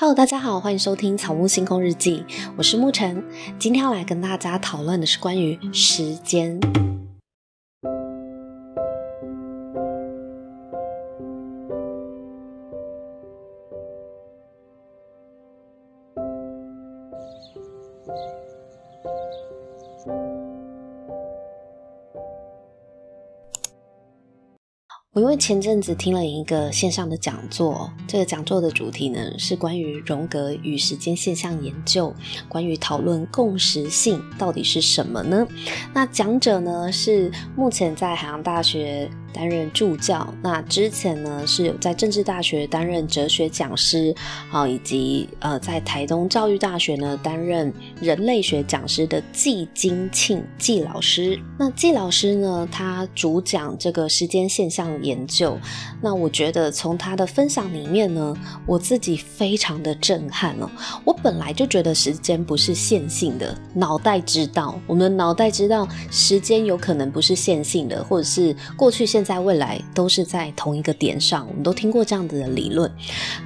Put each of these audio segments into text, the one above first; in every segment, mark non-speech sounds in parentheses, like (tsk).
Hello，大家好，欢迎收听《草木星空日记》，我是沐晨，今天要来跟大家讨论的是关于时间。前阵子听了一个线上的讲座，这个讲座的主题呢是关于荣格与时间现象研究，关于讨论共识性到底是什么呢？那讲者呢是目前在海洋大学担任助教，那之前呢是有在政治大学担任哲学讲师，好，以及呃在台东教育大学呢担任人类学讲师的纪金庆纪老师。那纪老师呢，他主讲这个时间现象研究。那我觉得从他的分享里面呢，我自己非常的震撼哦。我本来就觉得时间不是线性的，脑袋知道，我们的脑袋知道时间有可能不是线性的，或者是过去现在。未来都是在同一个点上，我们都听过这样子的理论。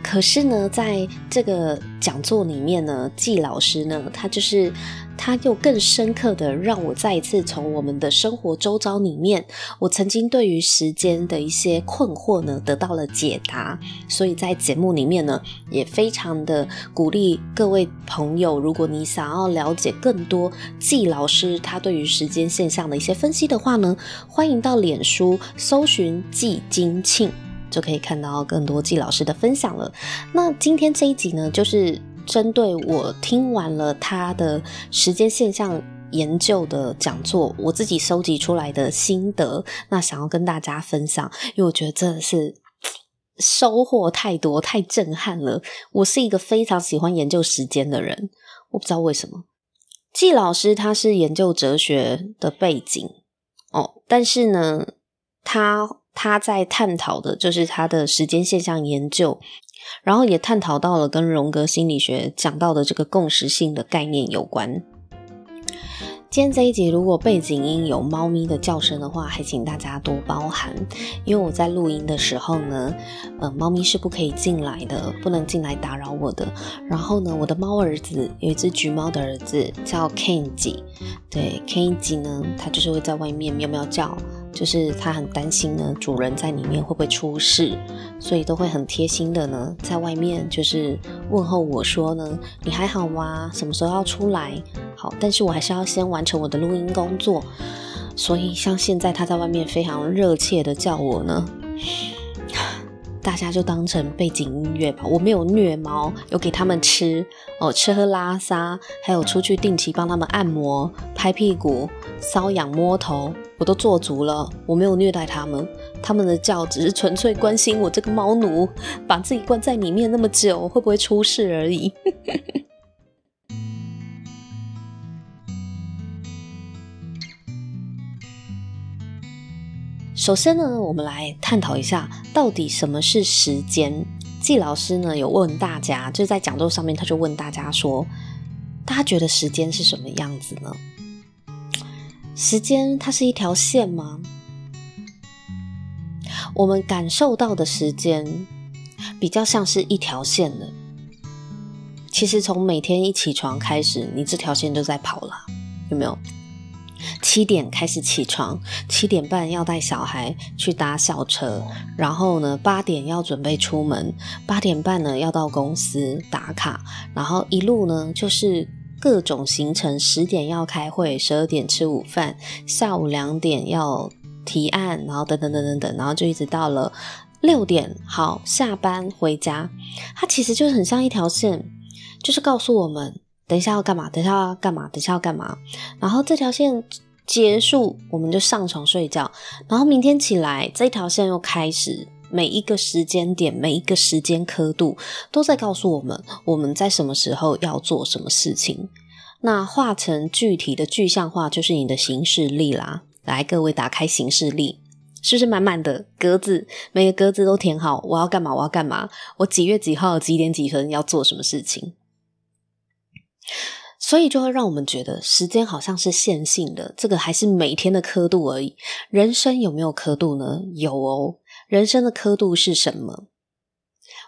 可是呢，在这个讲座里面呢，季老师呢，他就是他又更深刻的让我再一次从我们的生活周遭里面，我曾经对于时间的一些困惑呢，得到了解答。所以在节目里面呢，也非常的鼓励各位朋友，如果你想要了解更多纪老师他对于时间现象的一些分析的话呢，欢迎到脸书搜寻纪金庆，就可以看到更多纪老师的分享了。那今天这一集呢，就是。针对我听完了他的时间现象研究的讲座，我自己收集出来的心得，那想要跟大家分享，因为我觉得真的是 (tsk) 收获太多，太震撼了。我是一个非常喜欢研究时间的人，我不知道为什么。季老师他是研究哲学的背景哦，但是呢，他他在探讨的就是他的时间现象研究。然后也探讨到了跟荣格心理学讲到的这个共识性的概念有关。今天这一集如果背景音有猫咪的叫声的话，还请大家多包涵，因为我在录音的时候呢，呃，猫咪是不可以进来的，不能进来打扰我的。然后呢，我的猫儿子有一只橘猫的儿子叫 Kenji，对，Kenji 呢，它就是会在外面喵喵叫。就是他很担心呢，主人在里面会不会出事，所以都会很贴心的呢，在外面就是问候我说呢，你还好吗？什么时候要出来？好，但是我还是要先完成我的录音工作，所以像现在他在外面非常热切的叫我呢，大家就当成背景音乐吧。我没有虐猫，有给他们吃哦，吃喝拉撒，还有出去定期帮他们按摩、拍屁股、搔痒、摸头。我都做足了，我没有虐待他们，他们的叫只是纯粹关心我这个猫奴把自己关在里面那么久会不会出事而已。首先呢，我们来探讨一下到底什么是时间。季老师呢有问大家，就在讲座上面他就问大家说，大家觉得时间是什么样子呢？时间它是一条线吗？我们感受到的时间比较像是一条线的。其实从每天一起床开始，你这条线就在跑了，有没有？七点开始起床，七点半要带小孩去搭校车，然后呢，八点要准备出门，八点半呢要到公司打卡，然后一路呢就是。各种行程，十点要开会，十二点吃午饭，下午两点要提案，然后等等等等等，然后就一直到了六点，好，下班回家。它其实就是很像一条线，就是告诉我们等一下要干嘛，等一下要干嘛，等一下要干嘛。然后这条线结束，我们就上床睡觉。然后明天起来，这条线又开始。每一个时间点，每一个时间刻度，都在告诉我们我们在什么时候要做什么事情。那画成具体的具象化，就是你的行事历啦。来，各位打开行事历，是不是满满的格子？每个格子都填好，我要干嘛？我要干嘛？我几月几号几点几分要做什么事情？所以就会让我们觉得时间好像是线性的，这个还是每天的刻度而已。人生有没有刻度呢？有哦。人生的刻度是什么？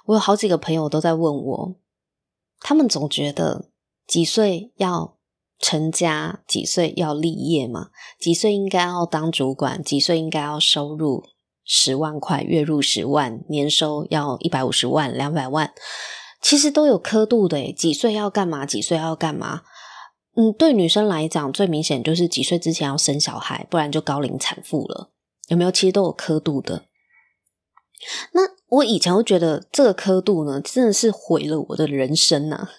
我有好几个朋友都在问我，他们总觉得几岁要成家，几岁要立业嘛，几岁应该要当主管，几岁应该要收入十万块，月入十万，年收要一百五十万、两百万，其实都有刻度的。几岁要干嘛？几岁要干嘛？嗯，对女生来讲，最明显就是几岁之前要生小孩，不然就高龄产妇了。有没有？其实都有刻度的。那我以前会觉得这个刻度呢，真的是毁了我的人生呐、啊！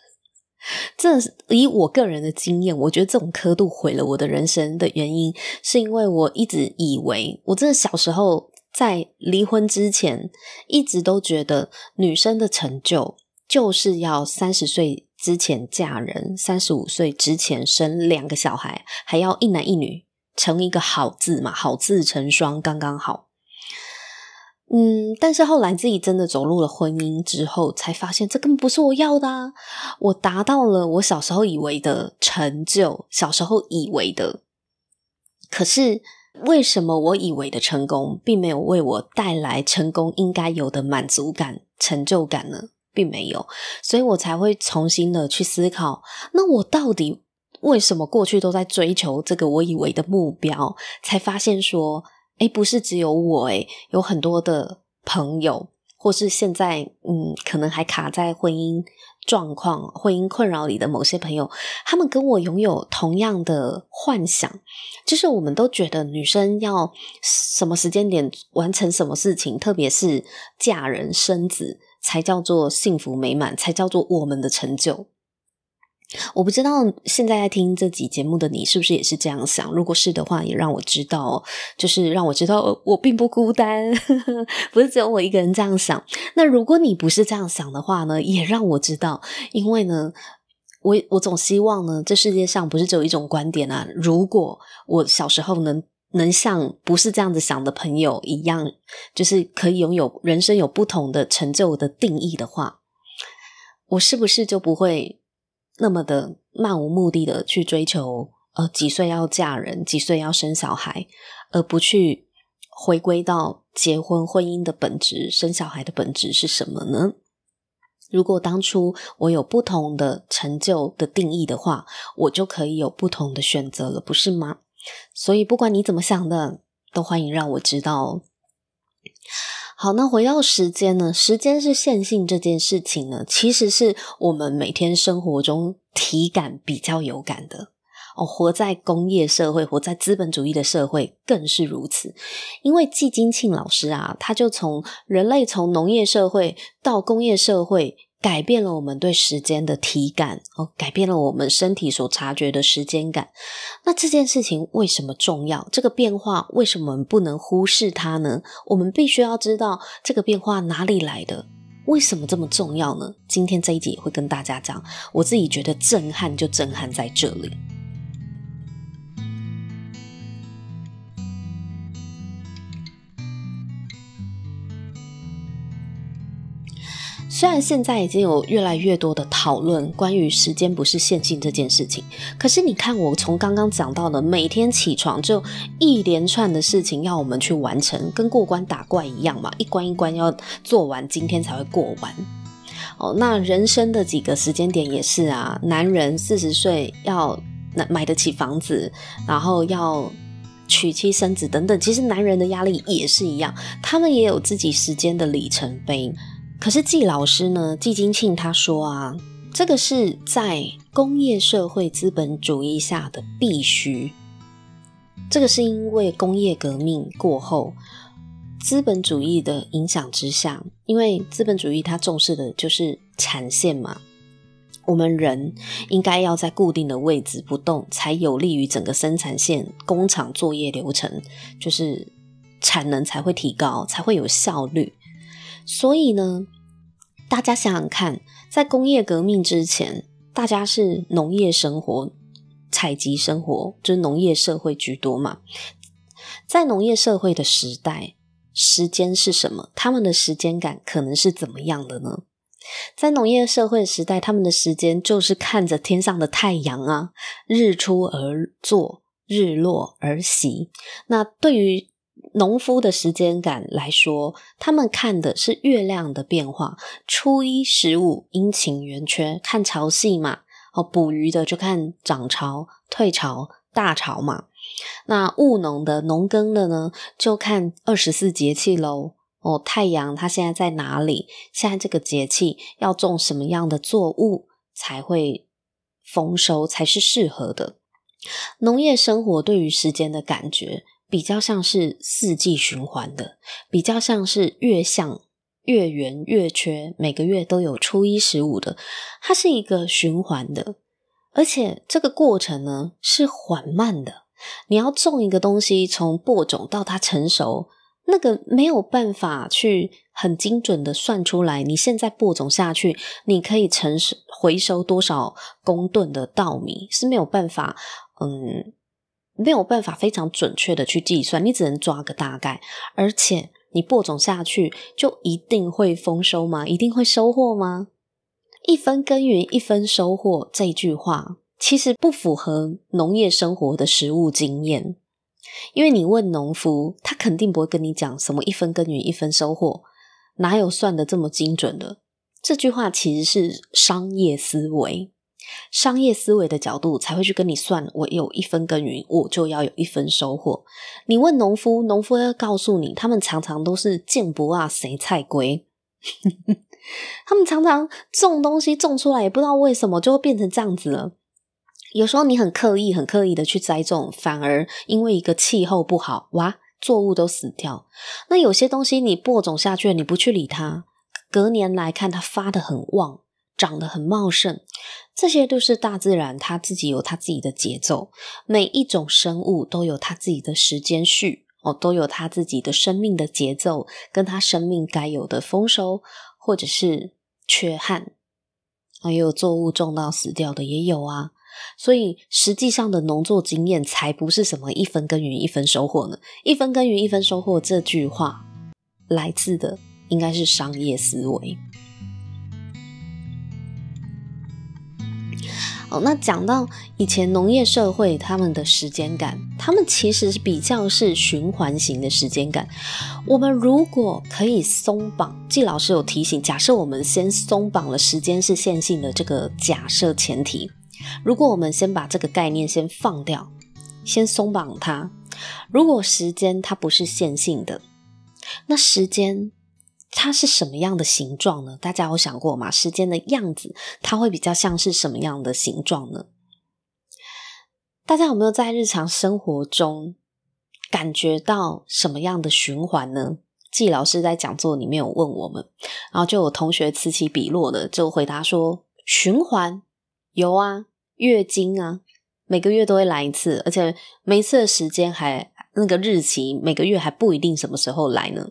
(laughs) 真的是以我个人的经验，我觉得这种刻度毁了我的人生的原因，是因为我一直以为，我真的小时候在离婚之前，一直都觉得女生的成就就是要三十岁之前嫁人，三十五岁之前生两个小孩，还要一男一女，成一个好字嘛，好字成双，刚刚好。嗯，但是后来自己真的走入了婚姻之后，才发现这根本不是我要的啊！我达到了我小时候以为的成就，小时候以为的，可是为什么我以为的成功，并没有为我带来成功应该有的满足感、成就感呢？并没有，所以我才会重新的去思考，那我到底为什么过去都在追求这个我以为的目标，才发现说。诶，不是只有我诶，有很多的朋友，或是现在嗯，可能还卡在婚姻状况、婚姻困扰里的某些朋友，他们跟我拥有同样的幻想，就是我们都觉得女生要什么时间点完成什么事情，特别是嫁人生子，才叫做幸福美满，才叫做我们的成就。我不知道现在在听这集节目的你是不是也是这样想？如果是的话，也让我知道，就是让我知道我并不孤单，(laughs) 不是只有我一个人这样想。那如果你不是这样想的话呢，也让我知道，因为呢，我我总希望呢，这世界上不是只有一种观点啊。如果我小时候能能像不是这样子想的朋友一样，就是可以拥有人生有不同的成就的定义的话，我是不是就不会？那么的漫无目的的去追求，呃，几岁要嫁人，几岁要生小孩，而不去回归到结婚婚姻的本质，生小孩的本质是什么呢？如果当初我有不同的成就的定义的话，我就可以有不同的选择了，不是吗？所以不管你怎么想的，都欢迎让我知道。好，那回到时间呢？时间是线性这件事情呢，其实是我们每天生活中体感比较有感的哦。活在工业社会，活在资本主义的社会更是如此。因为季金庆老师啊，他就从人类从农业社会到工业社会。改变了我们对时间的体感，哦，改变了我们身体所察觉的时间感。那这件事情为什么重要？这个变化为什么不能忽视它呢？我们必须要知道这个变化哪里来的，为什么这么重要呢？今天这一集也会跟大家讲，我自己觉得震撼就震撼在这里。虽然现在已经有越来越多的讨论关于时间不是线性这件事情，可是你看我从刚刚讲到的，每天起床就一连串的事情要我们去完成，跟过关打怪一样嘛，一关一关要做完，今天才会过完。哦，那人生的几个时间点也是啊，男人四十岁要买得起房子，然后要娶妻生子等等，其实男人的压力也是一样，他们也有自己时间的里程碑。可是季老师呢？季金庆他说啊，这个是在工业社会资本主义下的必须。这个是因为工业革命过后，资本主义的影响之下，因为资本主义它重视的就是产线嘛，我们人应该要在固定的位置不动，才有利于整个生产线工厂作业流程，就是产能才会提高，才会有效率。所以呢，大家想想看，在工业革命之前，大家是农业生活、采集生活，就是农业社会居多嘛。在农业社会的时代，时间是什么？他们的时间感可能是怎么样的呢？在农业社会时代，他们的时间就是看着天上的太阳啊，日出而作，日落而息。那对于农夫的时间感来说，他们看的是月亮的变化，初一十五阴晴圆缺，看潮汐嘛。哦，捕鱼的就看涨潮、退潮、大潮嘛。那务农的、农耕的呢，就看二十四节气喽。哦，太阳它现在在哪里？现在这个节气要种什么样的作物才会丰收，才是适合的？农业生活对于时间的感觉，比较像是四季循环的，比较像是月相、月圆、月缺，每个月都有初一十五的，它是一个循环的，而且这个过程呢是缓慢的。你要种一个东西，从播种到它成熟。那个没有办法去很精准的算出来，你现在播种下去，你可以成回收多少公吨的稻米是没有办法，嗯，没有办法非常准确的去计算，你只能抓个大概。而且你播种下去就一定会丰收吗？一定会收获吗？一分耕耘一分收获这句话其实不符合农业生活的实务经验。因为你问农夫，他肯定不会跟你讲什么一分耕耘一分收获，哪有算的这么精准的？这句话其实是商业思维，商业思维的角度才会去跟你算，我有一分耕耘，我就要有一分收获。你问农夫，农夫要告诉你，他们常常都是见不啊谁菜龟，(laughs) 他们常常种东西种出来，也不知道为什么就会变成这样子了。有时候你很刻意、很刻意的去栽种，反而因为一个气候不好，哇，作物都死掉。那有些东西你播种下去，你不去理它，隔年来看它发得很旺，长得很茂盛，这些都是大自然它自己有它自己的节奏。每一种生物都有它自己的时间序，哦，都有它自己的生命的节奏，跟它生命该有的丰收或者是缺憾。啊，也有作物种到死掉的也有啊。所以，实际上的农作经验才不是什么一分耕耘一分收获呢。一分耕耘一分收获这句话，来自的应该是商业思维。哦，那讲到以前农业社会，他们的时间感，他们其实是比较是循环型的时间感。我们如果可以松绑，季老师有提醒，假设我们先松绑了时间是线性的这个假设前提。如果我们先把这个概念先放掉，先松绑它。如果时间它不是线性的，那时间它是什么样的形状呢？大家有想过吗？时间的样子它会比较像是什么样的形状呢？大家有没有在日常生活中感觉到什么样的循环呢？季老师在讲座里面有问我们，然后就有同学此起彼落的就回答说：循环。有啊，月经啊，每个月都会来一次，而且每次的时间还那个日期，每个月还不一定什么时候来呢。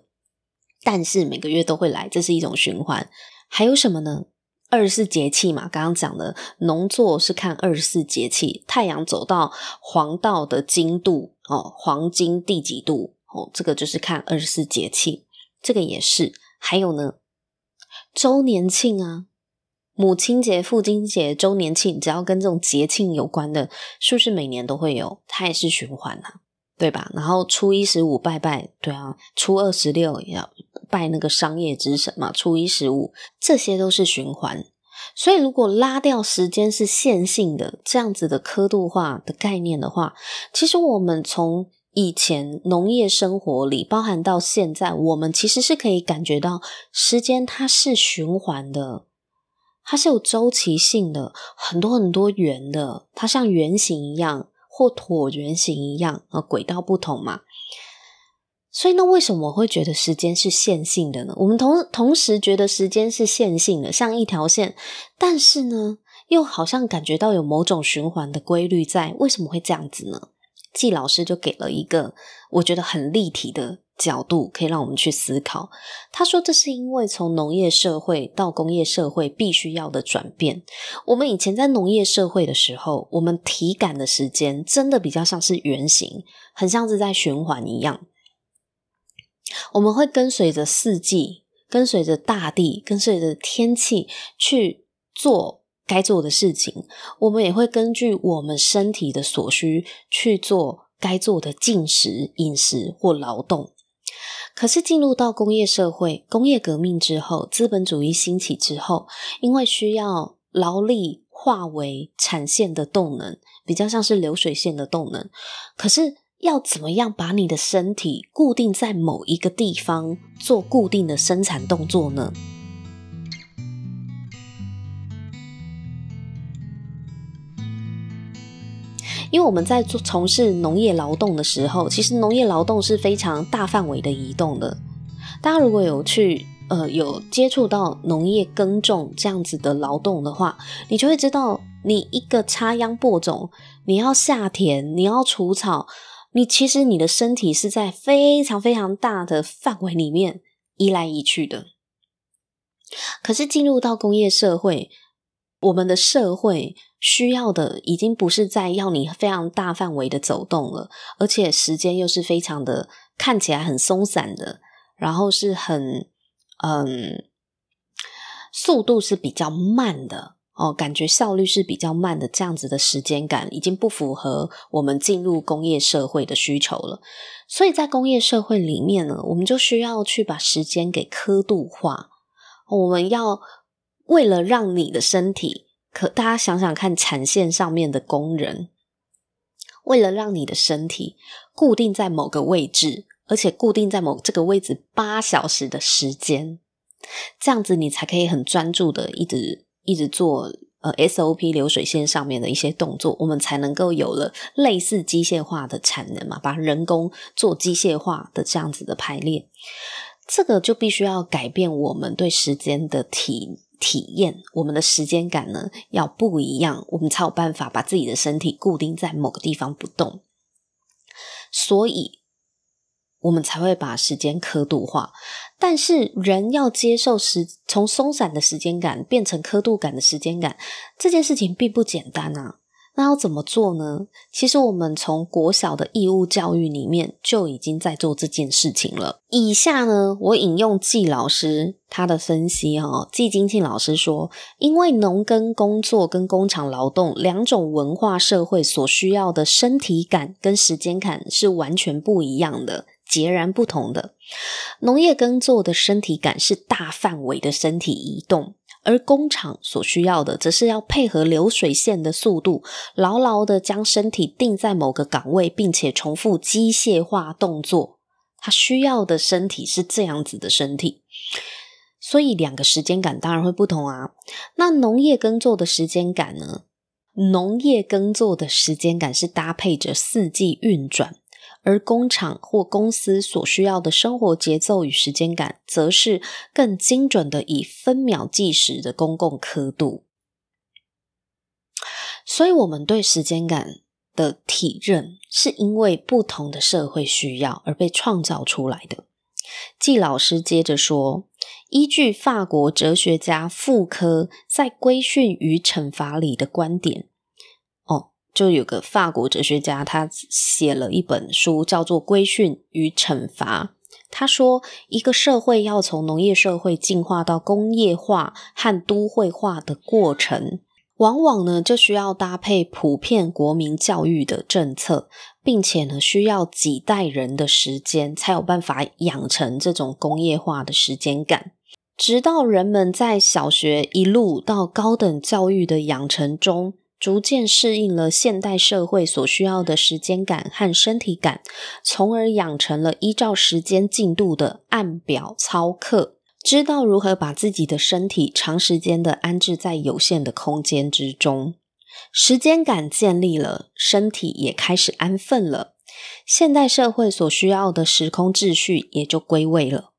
但是每个月都会来，这是一种循环。还有什么呢？二十四节气嘛，刚刚讲的农作是看二十四节气，太阳走到黄道的经度哦，黄金第几度哦，这个就是看二十四节气。这个也是。还有呢，周年庆啊。母亲节、父亲节、周年庆，只要跟这种节庆有关的，是不是每年都会有？它也是循环啊，对吧？然后初一十五拜拜，对啊，初二十六也要拜那个商业之神嘛。初一十五，这些都是循环。所以，如果拉掉时间是线性的这样子的刻度化的概念的话，其实我们从以前农业生活里，包含到现在，我们其实是可以感觉到时间它是循环的。它是有周期性的，很多很多圆的，它像圆形一样或椭圆形一样，呃，轨道不同嘛。所以，那为什么我会觉得时间是线性的呢？我们同同时觉得时间是线性的，像一条线，但是呢，又好像感觉到有某种循环的规律在。为什么会这样子呢？季老师就给了一个我觉得很立体的。角度可以让我们去思考。他说，这是因为从农业社会到工业社会必须要的转变。我们以前在农业社会的时候，我们体感的时间真的比较像是圆形，很像是在循环一样。我们会跟随着四季，跟随着大地，跟随着天气去做该做的事情。我们也会根据我们身体的所需去做该做的进食、饮食或劳动。可是进入到工业社会、工业革命之后，资本主义兴起之后，因为需要劳力化为产线的动能，比较像是流水线的动能。可是要怎么样把你的身体固定在某一个地方做固定的生产动作呢？因为我们在做从事农业劳动的时候，其实农业劳动是非常大范围的移动的。大家如果有去呃有接触到农业耕种这样子的劳动的话，你就会知道，你一个插秧播种，你要下田，你要除草，你其实你的身体是在非常非常大的范围里面移来移去的。可是进入到工业社会，我们的社会。需要的已经不是在要你非常大范围的走动了，而且时间又是非常的看起来很松散的，然后是很嗯，速度是比较慢的哦，感觉效率是比较慢的，这样子的时间感已经不符合我们进入工业社会的需求了。所以在工业社会里面呢，我们就需要去把时间给刻度化，我们要为了让你的身体。可大家想想看，产线上面的工人，为了让你的身体固定在某个位置，而且固定在某这个位置八小时的时间，这样子你才可以很专注的一直一直做呃 SOP 流水线上面的一些动作，我们才能够有了类似机械化的产能嘛，把人工做机械化的这样子的排列，这个就必须要改变我们对时间的体。体验我们的时间感呢，要不一样，我们才有办法把自己的身体固定在某个地方不动，所以我们才会把时间刻度化。但是人要接受时从松散的时间感变成刻度感的时间感，这件事情并不简单啊。那要怎么做呢？其实我们从国小的义务教育里面就已经在做这件事情了。以下呢，我引用季老师他的分析哈，季金庆老师说，因为农耕工作跟工厂劳动两种文化社会所需要的身体感跟时间感是完全不一样的，截然不同的。农业耕作的身体感是大范围的身体移动。而工厂所需要的，则是要配合流水线的速度，牢牢的将身体定在某个岗位，并且重复机械化动作。他需要的身体是这样子的身体，所以两个时间感当然会不同啊。那农业耕作的时间感呢？农业耕作的时间感是搭配着四季运转。而工厂或公司所需要的生活节奏与时间感，则是更精准的以分秒计时的公共刻度。所以，我们对时间感的体认，是因为不同的社会需要而被创造出来的。季老师接着说，依据法国哲学家傅科在《规训与惩罚》里的观点。就有个法国哲学家，他写了一本书，叫做《规训与惩罚》。他说，一个社会要从农业社会进化到工业化和都会化的过程，往往呢就需要搭配普遍国民教育的政策，并且呢需要几代人的时间，才有办法养成这种工业化的时间感。直到人们在小学一路到高等教育的养成中。逐渐适应了现代社会所需要的时间感和身体感，从而养成了依照时间进度的按表操课，知道如何把自己的身体长时间的安置在有限的空间之中。时间感建立了，身体也开始安分了，现代社会所需要的时空秩序也就归位了。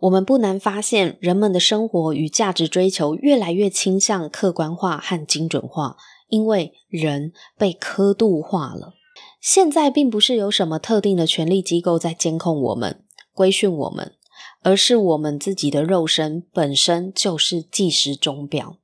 我们不难发现，人们的生活与价值追求越来越倾向客观化和精准化，因为人被刻度化了。现在并不是有什么特定的权力机构在监控我们、规训我们，而是我们自己的肉身本身就是计时钟表。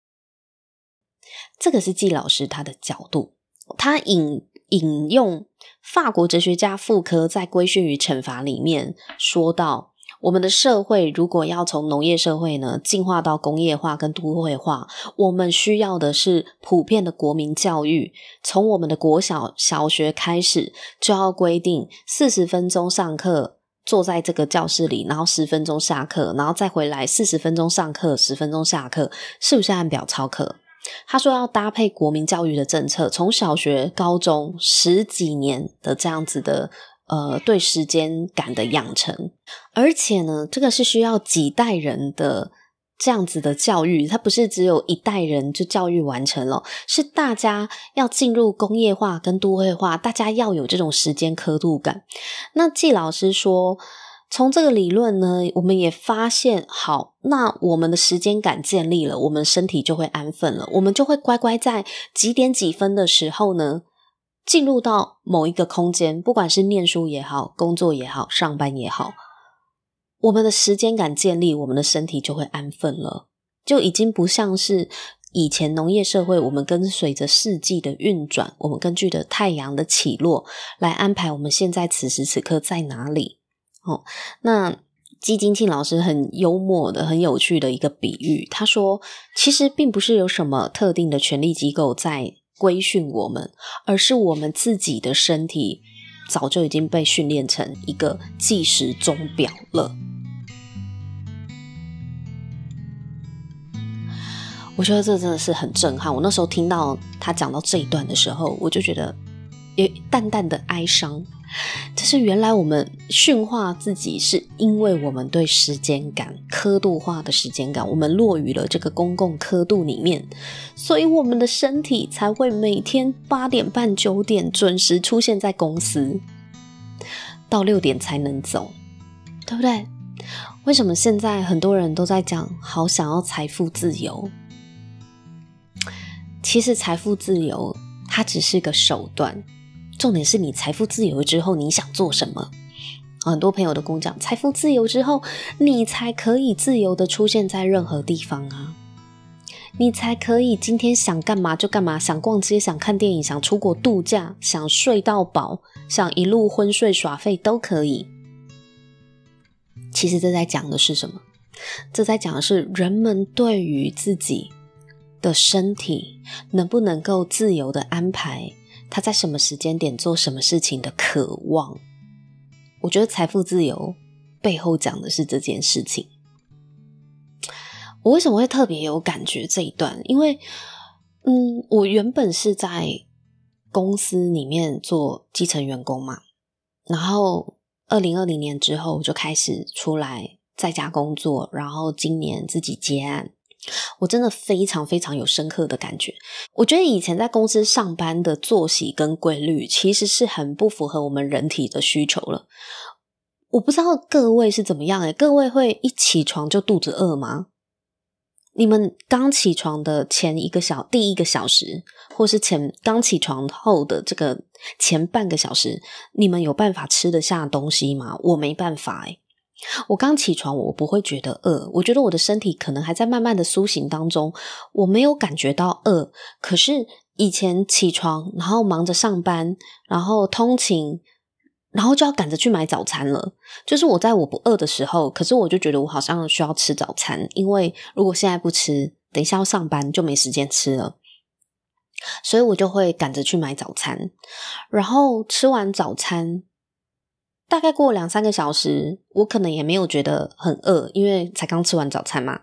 这个是季老师他的角度，他引引用法国哲学家傅柯在《规训与惩罚》里面说到。我们的社会如果要从农业社会呢进化到工业化跟都会化，我们需要的是普遍的国民教育。从我们的国小小学开始，就要规定四十分钟上课，坐在这个教室里，然后十分钟下课，然后再回来四十分钟上课，十分钟下课，是不是按表操课？他说要搭配国民教育的政策，从小学、高中十几年的这样子的。呃，对时间感的养成，而且呢，这个是需要几代人的这样子的教育，它不是只有一代人就教育完成了，是大家要进入工业化跟都会化，大家要有这种时间刻度感。那季老师说，从这个理论呢，我们也发现，好，那我们的时间感建立了，我们身体就会安分了，我们就会乖乖在几点几分的时候呢，进入到某一个空间，不管是念书也好，工作也好，上班也好，我们的时间感建立，我们的身体就会安分了，就已经不像是以前农业社会，我们跟随着四季的运转，我们根据着太阳的起落来安排我们现在此时此刻在哪里。哦，那基金庆老师很幽默的、很有趣的一个比喻，他说，其实并不是有什么特定的权力机构在。规训我们，而是我们自己的身体早就已经被训练成一个计时钟表了。我觉得这真的是很震撼。我那时候听到他讲到这一段的时候，我就觉得有淡淡的哀伤。就是原来我们驯化自己，是因为我们对时间感、刻度化的时间感，我们落于了这个公共刻度里面，所以我们的身体才会每天八点半、九点准时出现在公司，到六点才能走，对不对？为什么现在很多人都在讲好想要财富自由？其实财富自由它只是个手段。重点是你财富自由之后，你想做什么？很多朋友都跟我讲，财富自由之后，你才可以自由的出现在任何地方啊，你才可以今天想干嘛就干嘛，想逛街、想看电影、想出国度假、想睡到饱、想一路昏睡耍废都可以。其实这在讲的是什么？这在讲的是人们对于自己的身体能不能够自由的安排。他在什么时间点做什么事情的渴望，我觉得财富自由背后讲的是这件事情。我为什么会特别有感觉这一段？因为，嗯，我原本是在公司里面做基层员工嘛，然后二零二零年之后就开始出来在家工作，然后今年自己接案。我真的非常非常有深刻的感觉。我觉得以前在公司上班的作息跟规律，其实是很不符合我们人体的需求了。我不知道各位是怎么样诶，各位会一起床就肚子饿吗？你们刚起床的前一个小第一个小时，或是前刚起床后的这个前半个小时，你们有办法吃得下东西吗？我没办法诶。我刚起床，我不会觉得饿。我觉得我的身体可能还在慢慢的苏醒当中，我没有感觉到饿。可是以前起床，然后忙着上班，然后通勤，然后就要赶着去买早餐了。就是我在我不饿的时候，可是我就觉得我好像需要吃早餐，因为如果现在不吃，等一下要上班就没时间吃了。所以我就会赶着去买早餐，然后吃完早餐。大概过两三个小时，我可能也没有觉得很饿，因为才刚吃完早餐嘛。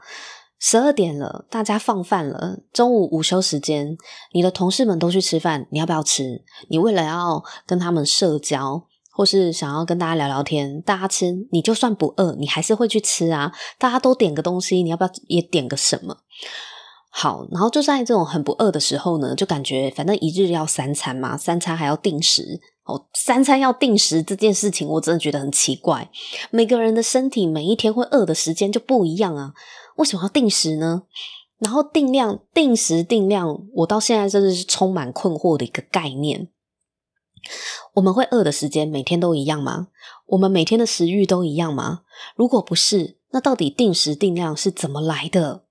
十二点了，大家放饭了，中午午休时间，你的同事们都去吃饭，你要不要吃？你为了要跟他们社交，或是想要跟大家聊聊天，大家吃，你就算不饿，你还是会去吃啊。大家都点个东西，你要不要也点个什么？好，然后就在这种很不饿的时候呢，就感觉反正一日要三餐嘛，三餐还要定时。哦，三餐要定时这件事情，我真的觉得很奇怪。每个人的身体每一天会饿的时间就不一样啊，为什么要定时呢？然后定量、定时、定量，我到现在真的是充满困惑的一个概念。我们会饿的时间每天都一样吗？我们每天的食欲都一样吗？如果不是，那到底定时定量是怎么来的？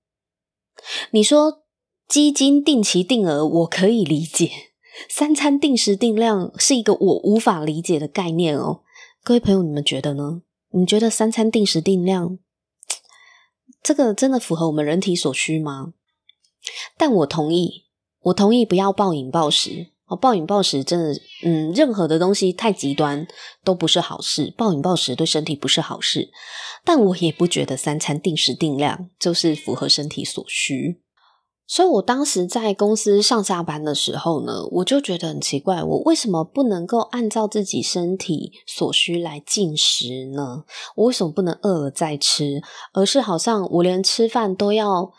你说基金定期定额，我可以理解。三餐定时定量是一个我无法理解的概念哦，各位朋友，你们觉得呢？你觉得三餐定时定量，这个真的符合我们人体所需吗？但我同意，我同意不要暴饮暴食。哦，暴饮暴食真的，嗯，任何的东西太极端都不是好事。暴饮暴食对身体不是好事，但我也不觉得三餐定时定量就是符合身体所需。所以我当时在公司上下班的时候呢，我就觉得很奇怪，我为什么不能够按照自己身体所需来进食呢？我为什么不能饿了再吃，而是好像我连吃饭都要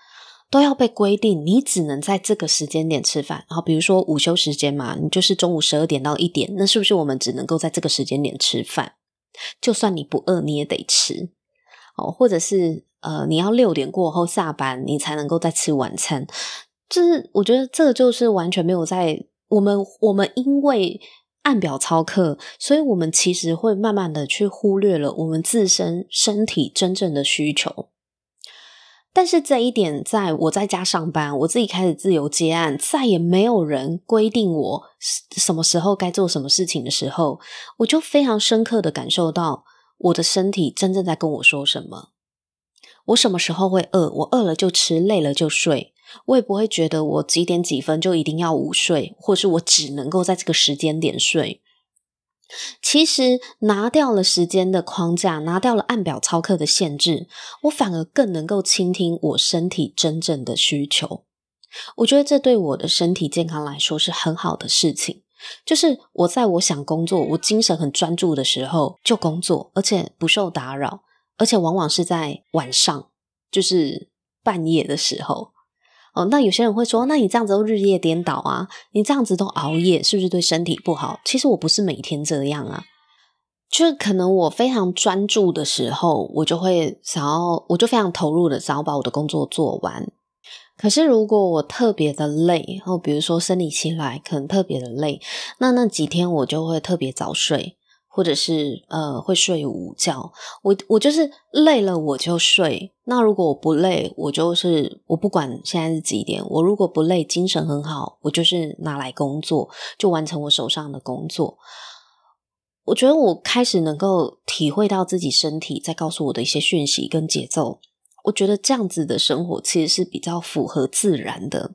都要被规定，你只能在这个时间点吃饭。然后比如说午休时间嘛，你就是中午十二点到一点，那是不是我们只能够在这个时间点吃饭？就算你不饿，你也得吃。哦，或者是。呃，你要六点过后下班，你才能够再吃晚餐。就是我觉得这个就是完全没有在我们我们因为按表操课，所以我们其实会慢慢的去忽略了我们自身身体真正的需求。但是这一点，在我在家上班，我自己开始自由接案，再也没有人规定我什么时候该做什么事情的时候，我就非常深刻的感受到我的身体真正在跟我说什么。我什么时候会饿？我饿了就吃，累了就睡。我也不会觉得我几点几分就一定要午睡，或是我只能够在这个时间点睡。其实拿掉了时间的框架，拿掉了按表操课的限制，我反而更能够倾听我身体真正的需求。我觉得这对我的身体健康来说是很好的事情。就是我在我想工作、我精神很专注的时候就工作，而且不受打扰。而且往往是在晚上，就是半夜的时候哦。那有些人会说：“那你这样子都日夜颠倒啊？你这样子都熬夜，是不是对身体不好？”其实我不是每天这样啊，就是可能我非常专注的时候，我就会想要，我就非常投入的想要把我的工作做完。可是如果我特别的累，然后比如说生理期来，可能特别的累，那那几天我就会特别早睡。或者是呃会睡午觉，我我就是累了我就睡。那如果我不累，我就是我不管现在是几点，我如果不累，精神很好，我就是拿来工作，就完成我手上的工作。我觉得我开始能够体会到自己身体在告诉我的一些讯息跟节奏。我觉得这样子的生活其实是比较符合自然的，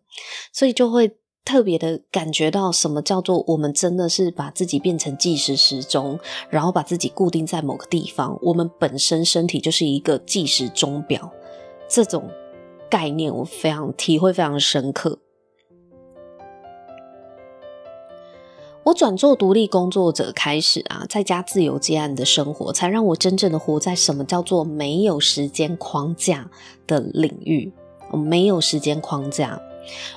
所以就会。特别的感觉到什么叫做我们真的是把自己变成计时时钟，然后把自己固定在某个地方。我们本身身体就是一个计时钟表，这种概念我非常体会非常深刻。我转做独立工作者开始啊，在家自由接案的生活，才让我真正的活在什么叫做没有时间框架的领域。我没有时间框架。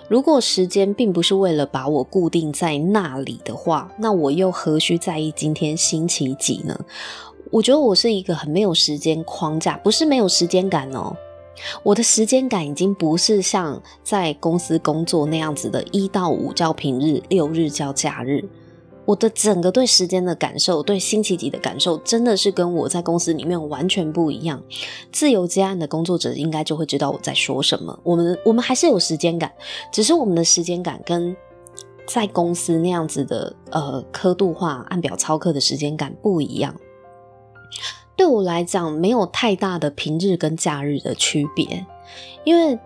如果时间并不是为了把我固定在那里的话，那我又何须在意今天星期几呢？我觉得我是一个很没有时间框架，不是没有时间感哦。我的时间感已经不是像在公司工作那样子的，一到五叫平日，六日叫假日。我的整个对时间的感受，对星期几的感受，真的是跟我在公司里面完全不一样。自由接案的工作者应该就会知道我在说什么。我们我们还是有时间感，只是我们的时间感跟在公司那样子的呃刻度化按表操课的时间感不一样。对我来讲，没有太大的平日跟假日的区别，因为。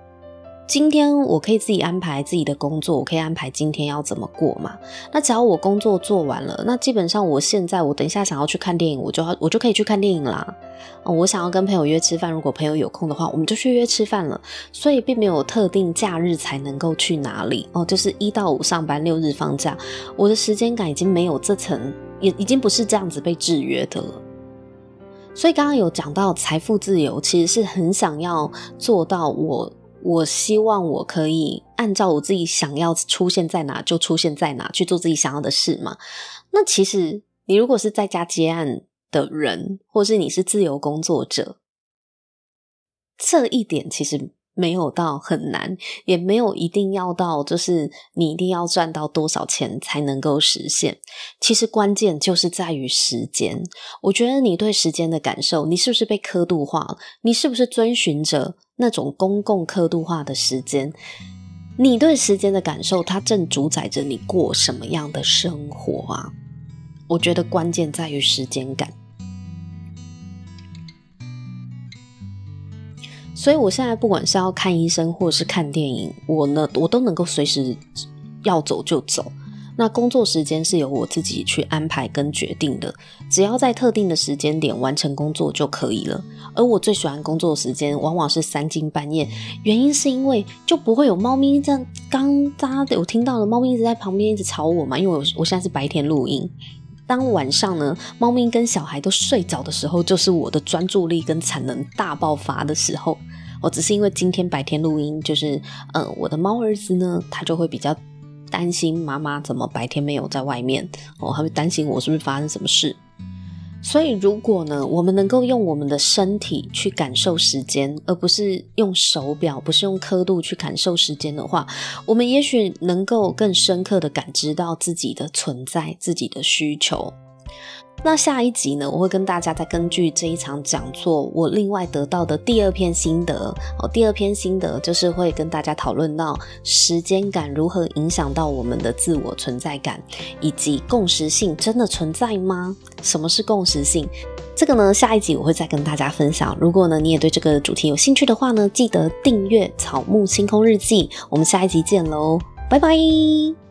今天我可以自己安排自己的工作，我可以安排今天要怎么过嘛？那只要我工作做完了，那基本上我现在我等一下想要去看电影，我就要我就可以去看电影啦。哦，我想要跟朋友约吃饭，如果朋友有空的话，我们就去约吃饭了。所以并没有特定假日才能够去哪里哦，就是一到五上班，六日放假。我的时间感已经没有这层，也已经不是这样子被制约的了。所以刚刚有讲到财富自由，其实是很想要做到我。我希望我可以按照我自己想要出现在哪就出现在哪，去做自己想要的事嘛。那其实你如果是在家接案的人，或是你是自由工作者，这一点其实没有到很难，也没有一定要到就是你一定要赚到多少钱才能够实现。其实关键就是在于时间。我觉得你对时间的感受，你是不是被刻度化了？你是不是遵循着？那种公共刻度化的时间，你对时间的感受，它正主宰着你过什么样的生活啊，我觉得关键在于时间感。所以我现在不管是要看医生或者是看电影，我呢，我都能够随时要走就走。那工作时间是由我自己去安排跟决定的，只要在特定的时间点完成工作就可以了。而我最喜欢工作时间往往是三更半夜，原因是因为就不会有猫咪这样，刚大家有听到的猫咪一直在旁边一直吵我嘛，因为我我现在是白天录音。当晚上呢，猫咪跟小孩都睡着的时候，就是我的专注力跟产能大爆发的时候。我只是因为今天白天录音，就是呃，我的猫儿子呢，他就会比较担心妈妈怎么白天没有在外面哦，他会担心我是不是发生什么事。所以，如果呢，我们能够用我们的身体去感受时间，而不是用手表，不是用刻度去感受时间的话，我们也许能够更深刻的感知到自己的存在，自己的需求。那下一集呢，我会跟大家再根据这一场讲座，我另外得到的第二篇心得哦，第二篇心得就是会跟大家讨论到时间感如何影响到我们的自我存在感，以及共识性真的存在吗？什么是共识性？这个呢，下一集我会再跟大家分享。如果呢，你也对这个主题有兴趣的话呢，记得订阅草木星空日记。我们下一集见喽，拜拜。